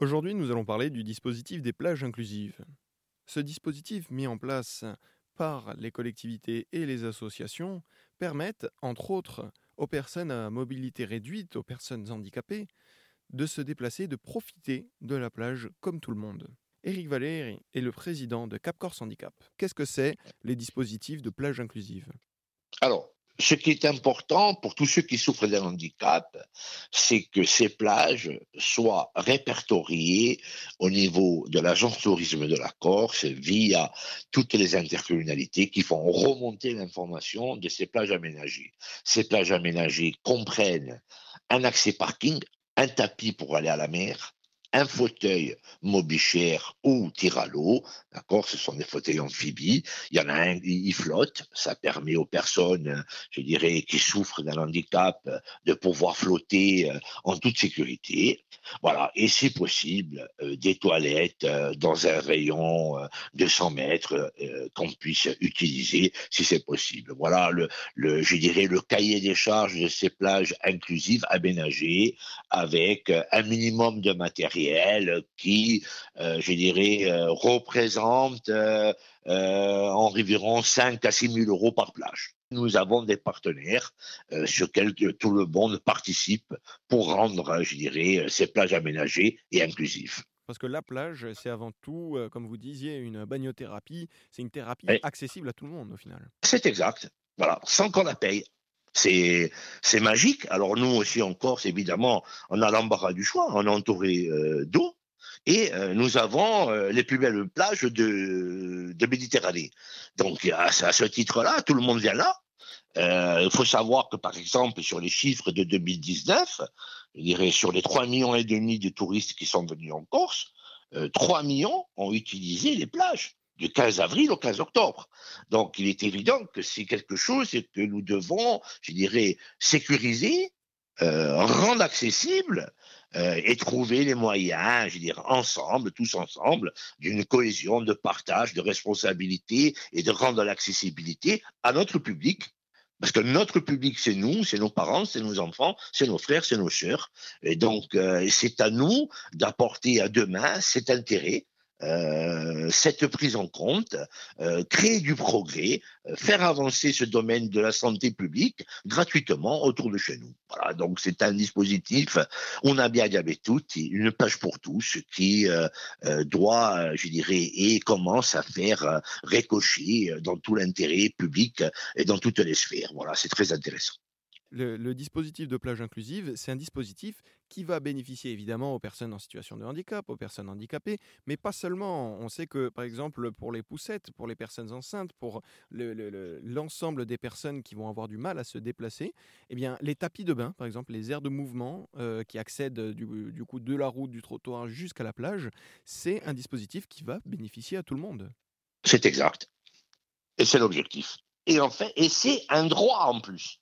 Aujourd'hui, nous allons parler du dispositif des plages inclusives. Ce dispositif mis en place par les collectivités et les associations permettent, entre autres, aux personnes à mobilité réduite, aux personnes handicapées, de se déplacer, de profiter de la plage comme tout le monde. Éric Valéry est le président de Cap Corse Handicap. Qu'est-ce que c'est les dispositifs de plage inclusive? Ce qui est important pour tous ceux qui souffrent d'un handicap, c'est que ces plages soient répertoriées au niveau de l'agence tourisme de la Corse via toutes les intercommunalités qui font remonter l'information de ces plages aménagées. Ces plages aménagées comprennent un accès parking, un tapis pour aller à la mer, un fauteuil mobichère ou tir à l'eau, d'accord, ce sont des fauteuils amphibies. Il y en a un, il flotte, ça permet aux personnes, je dirais, qui souffrent d'un handicap de pouvoir flotter euh, en toute sécurité. Voilà, et c'est possible, euh, des toilettes euh, dans un rayon de 100 mètres qu'on puisse utiliser si c'est possible. Voilà, le, je dirais, le cahier des charges de ces plages inclusives aménagées avec un minimum de matériel qui, euh, je dirais, euh, représente euh, environ 5 à 6 000 euros par plage. Nous avons des partenaires sur lesquels tout le monde participe pour rendre, je dirais, ces plages aménagées et inclusives. Parce que la plage, c'est avant tout, comme vous disiez, une bagnothérapie. C'est une thérapie accessible à tout le monde au final. C'est exact. Voilà, sans qu'on la paye. C'est, magique. Alors nous aussi en Corse, évidemment, on a l'embarras du choix. On est entouré euh, d'eau et euh, nous avons euh, les plus belles plages de, de Méditerranée. Donc à, ce titre-là, tout le monde vient là. Il faut savoir que par exemple sur les chiffres de 2019, je dirais sur les 3 millions et demi de touristes qui sont venus en Corse, 3 millions ont utilisé les plages du 15 avril au 15 octobre. Donc, il est évident que c'est quelque chose que nous devons, je dirais, sécuriser, euh, rendre accessible euh, et trouver les moyens, je dirais, ensemble, tous ensemble, d'une cohésion, de partage, de responsabilité et de rendre l'accessibilité à notre public. Parce que notre public, c'est nous, c'est nos parents, c'est nos enfants, c'est nos frères, c'est nos sœurs. Et donc, euh, c'est à nous d'apporter à demain cet intérêt euh, cette prise en compte, euh, créer du progrès, euh, faire avancer ce domaine de la santé publique gratuitement autour de chez nous. Voilà, donc c'est un dispositif, on a bien tout, une page pour tous qui doit, je dirais, et commence à faire récocher dans tout l'intérêt public et dans toutes les sphères. Voilà, c'est très intéressant. Le, dispositif de plage inclusive, c'est un dispositif qui va bénéficier évidemment aux personnes en situation de handicap, aux personnes handicapées, mais pas seulement. On sait que, par exemple, pour les poussettes, pour les personnes enceintes, pour l'ensemble des personnes qui vont avoir du mal à se déplacer, eh bien, les tapis de bain, par exemple, les aires de mouvement euh, qui accèdent du, du, coup de la route, du trottoir jusqu'à la plage, c'est un dispositif qui va bénéficier à tout le monde. C'est exact. Et c'est l'objectif. Et en fait, et c'est un droit en plus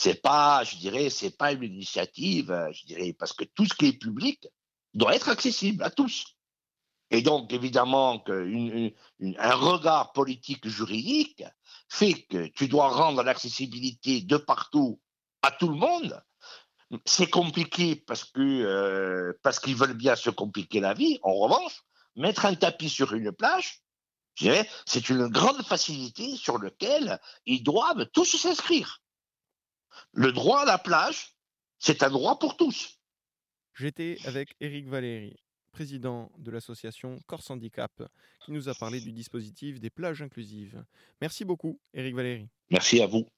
c'est pas, je dirais, c'est pas une initiative, euh, je dirais, parce que tout ce qui est public doit être accessible à tous. Et donc, évidemment, qu'un un regard politique juridique fait que tu dois rendre l'accessibilité de partout à tout le monde. C'est compliqué parce que euh, parce qu'ils veulent bien se compliquer la vie. En revanche, mettre un tapis sur une plage, c'est une grande facilité sur laquelle ils doivent tous s'inscrire. Le droit à la plage, c'est un droit pour tous. J'étais avec Éric Valéry, président de l'association Corse Handicap, qui nous a parlé du dispositif des plages inclusives. Merci beaucoup, Éric Valéry. Merci à vous.